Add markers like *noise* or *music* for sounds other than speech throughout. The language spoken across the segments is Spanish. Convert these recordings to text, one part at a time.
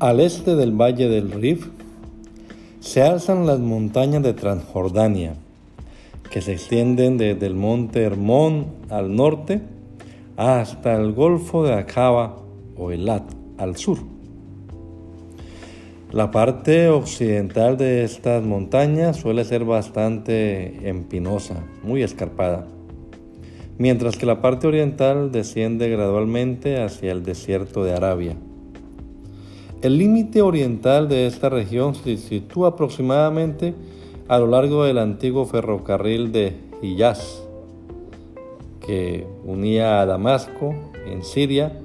Al este del valle del Rif se alzan las montañas de Transjordania, que se extienden desde el monte Hermón al norte hasta el golfo de Acaba o Elat al sur. La parte occidental de estas montañas suele ser bastante empinosa, muy escarpada, mientras que la parte oriental desciende gradualmente hacia el desierto de Arabia. El límite oriental de esta región se sitúa aproximadamente a lo largo del antiguo ferrocarril de Hiyaz, que unía a Damasco en Siria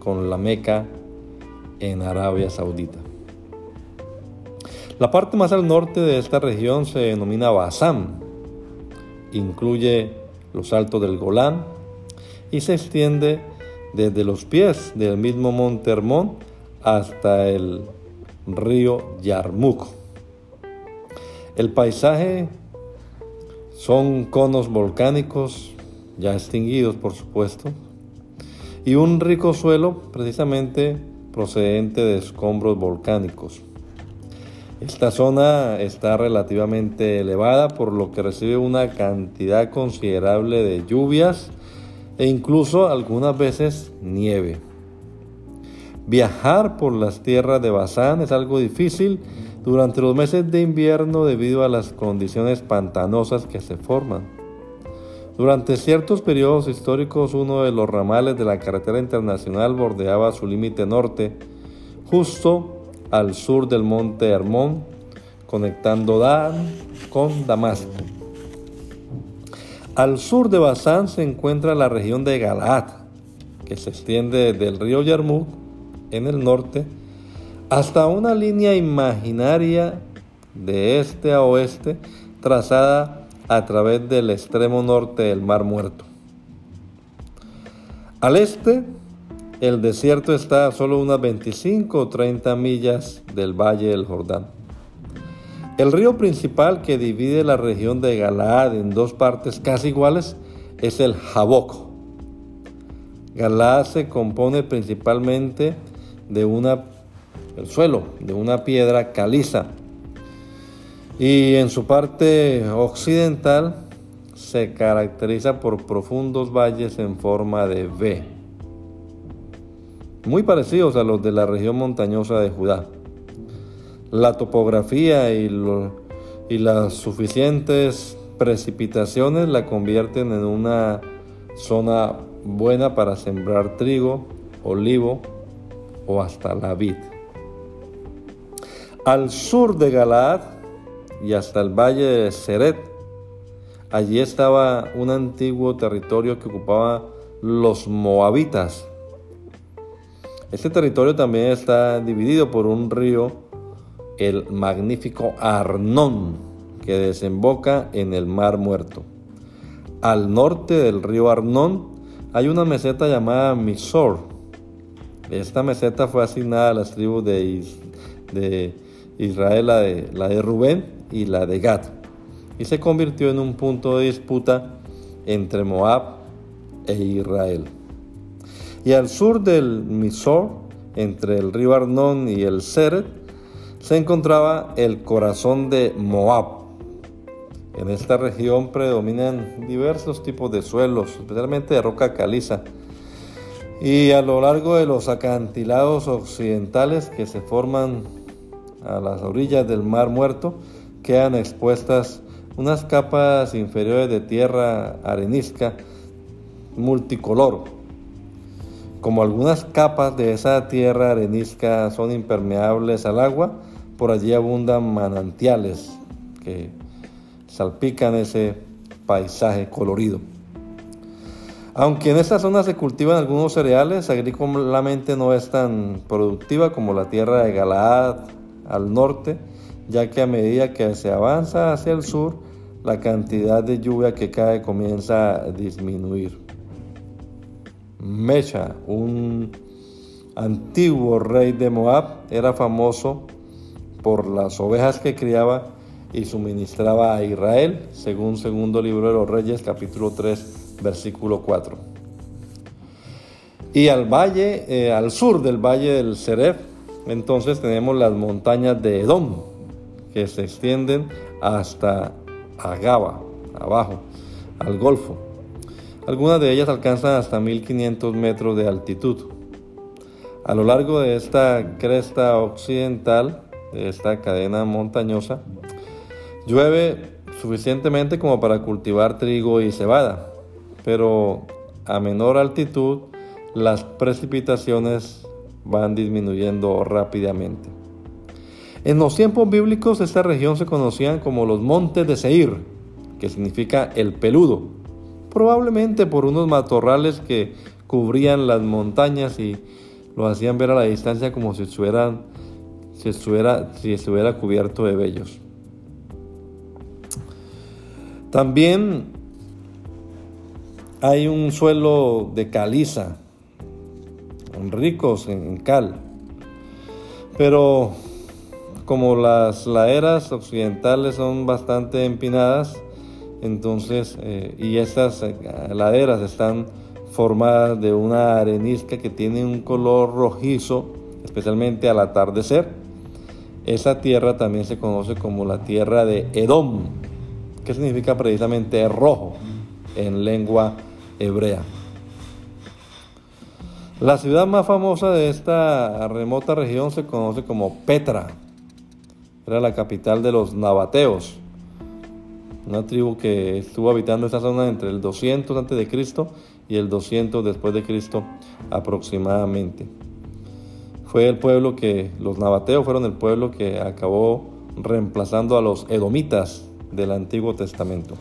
con la Meca en Arabia Saudita. La parte más al norte de esta región se denomina Basán. Incluye los altos del Golán y se extiende desde los pies del mismo monte Hermón hasta el río Yarmouk. El paisaje son conos volcánicos ya extinguidos por supuesto y un rico suelo precisamente procedente de escombros volcánicos. Esta zona está relativamente elevada por lo que recibe una cantidad considerable de lluvias e incluso algunas veces nieve. Viajar por las tierras de Bazán es algo difícil durante los meses de invierno debido a las condiciones pantanosas que se forman. Durante ciertos periodos históricos uno de los ramales de la carretera internacional bordeaba su límite norte, justo al sur del monte Hermón, conectando Dan con Damasco. Al sur de Basán se encuentra la región de Galaad, que se extiende del río Yarmouk en el norte hasta una línea imaginaria de este a oeste trazada a través del extremo norte del Mar Muerto. Al este el desierto está a solo unas 25 o 30 millas del valle del Jordán. El río principal que divide la región de Galaad en dos partes casi iguales es el Jaboc. Galaad se compone principalmente de una el suelo, de una piedra caliza. Y en su parte occidental se caracteriza por profundos valles en forma de V muy parecidos a los de la región montañosa de Judá. La topografía y, y las suficientes precipitaciones la convierten en una zona buena para sembrar trigo, olivo o hasta la vid. Al sur de Galaad y hasta el valle de Seret, allí estaba un antiguo territorio que ocupaba los moabitas, este territorio también está dividido por un río, el magnífico Arnón, que desemboca en el Mar Muerto. Al norte del río Arnón hay una meseta llamada Misor. Esta meseta fue asignada a las tribus de, Israel, la de, la de Rubén y la de Gad, y se convirtió en un punto de disputa entre Moab e Israel. Y al sur del Misor, entre el río Arnón y el Seret, se encontraba el corazón de Moab. En esta región predominan diversos tipos de suelos, especialmente de roca caliza. Y a lo largo de los acantilados occidentales que se forman a las orillas del Mar Muerto, quedan expuestas unas capas inferiores de tierra arenisca multicolor como algunas capas de esa tierra arenisca son impermeables al agua, por allí abundan manantiales que salpican ese paisaje colorido. Aunque en esta zona se cultivan algunos cereales, agrícolamente no es tan productiva como la tierra de Galaad al norte, ya que a medida que se avanza hacia el sur, la cantidad de lluvia que cae comienza a disminuir. Mecha, un antiguo rey de Moab, era famoso por las ovejas que criaba y suministraba a Israel, según segundo libro de los Reyes, capítulo 3, versículo 4. Y al valle, eh, al sur del valle del Seref, entonces tenemos las montañas de Edom, que se extienden hasta Agaba, abajo, al Golfo. Algunas de ellas alcanzan hasta 1500 metros de altitud. A lo largo de esta cresta occidental, de esta cadena montañosa, llueve suficientemente como para cultivar trigo y cebada, pero a menor altitud las precipitaciones van disminuyendo rápidamente. En los tiempos bíblicos esta región se conocía como los montes de Seir, que significa el peludo, probablemente por unos matorrales que cubrían las montañas y lo hacían ver a la distancia como si estuvieran si estuviera, si estuviera cubierto de vellos. También hay un suelo de caliza, ricos en cal, pero como las laderas occidentales son bastante empinadas, entonces, eh, y estas eh, laderas están formadas de una arenisca que tiene un color rojizo, especialmente al atardecer. Esa tierra también se conoce como la tierra de Edom, que significa precisamente rojo en lengua hebrea. La ciudad más famosa de esta remota región se conoce como Petra. Era la capital de los nabateos, una tribu que estuvo habitando esta zona entre el 200 a.C. y el 200 después de Cristo aproximadamente. Fue el pueblo que los nabateos fueron el pueblo que acabó reemplazando a los edomitas del Antiguo Testamento.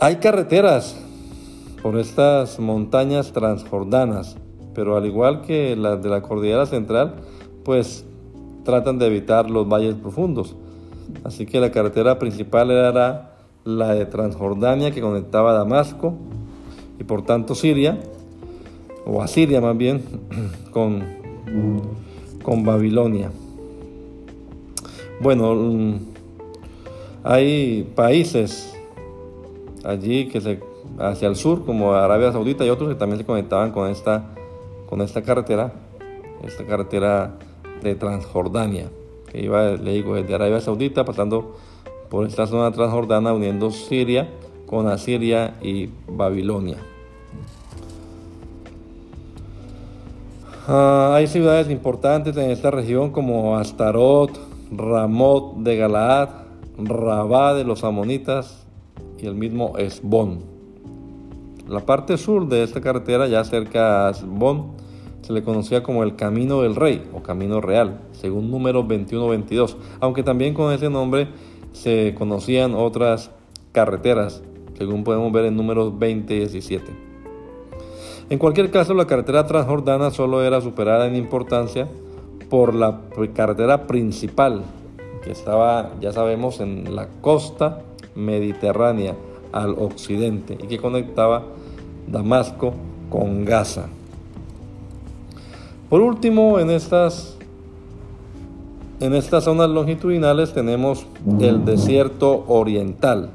Hay carreteras por estas montañas transjordanas, pero al igual que las de la cordillera central, pues tratan de evitar los valles profundos. Así que la carretera principal era la de Transjordania que conectaba Damasco y por tanto Siria, o Asiria más bien, *clears throat* con, con Babilonia. Bueno, mm, hay países allí que se hacia el sur, como Arabia Saudita y otros que también se conectaban con esta, con esta carretera, esta carretera de Transjordania, que iba, le digo, desde Arabia Saudita, pasando por esta zona transjordana, uniendo Siria con Asiria y Babilonia. Ah, hay ciudades importantes en esta región como Astarot, Ramot de Galaad, Rabá de los Amonitas y el mismo Esbón. La parte sur de esta carretera, ya cerca a Esbón, se le conocía como el Camino del Rey o Camino Real, según número 21-22, aunque también con ese nombre se conocían otras carreteras, según podemos ver en números 20 y 17. En cualquier caso, la carretera transjordana solo era superada en importancia por la carretera principal que estaba, ya sabemos, en la costa mediterránea al occidente y que conectaba Damasco con Gaza. Por último, en estas, en estas zonas longitudinales tenemos el desierto oriental,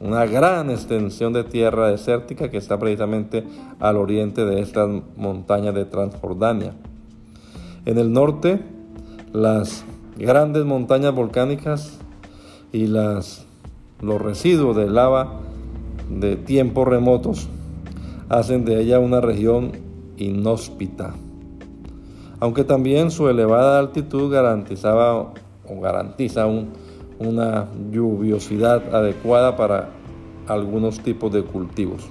una gran extensión de tierra desértica que está precisamente al oriente de estas montañas de Transjordania. En el norte, las grandes montañas volcánicas y las, los residuos de lava de tiempos remotos hacen de ella una región inhóspita. Aunque también su elevada altitud garantizaba o garantiza una lluviosidad adecuada para algunos tipos de cultivos.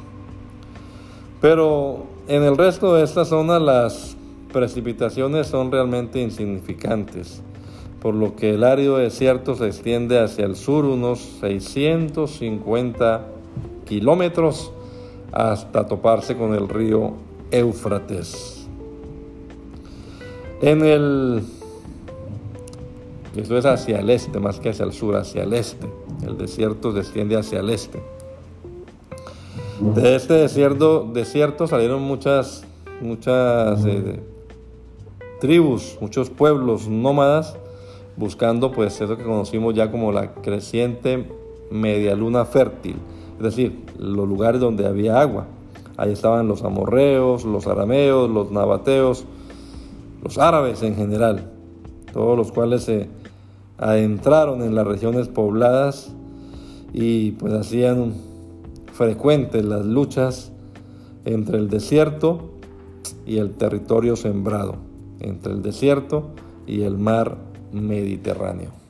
Pero en el resto de esta zona las precipitaciones son realmente insignificantes, por lo que el árido desierto se extiende hacia el sur unos 650 kilómetros hasta toparse con el río Éufrates. En el esto es hacia el este, más que hacia el sur, hacia el este. El desierto se extiende hacia el este. De este desierto, salieron muchas, muchas eh, tribus, muchos pueblos nómadas, buscando pues eso que conocimos ya como la creciente media luna fértil, es decir, los lugares donde había agua. Ahí estaban los amorreos, los arameos, los nabateos, los árabes en general, todos los cuales se adentraron en las regiones pobladas y pues hacían frecuentes las luchas entre el desierto y el territorio sembrado, entre el desierto y el mar Mediterráneo.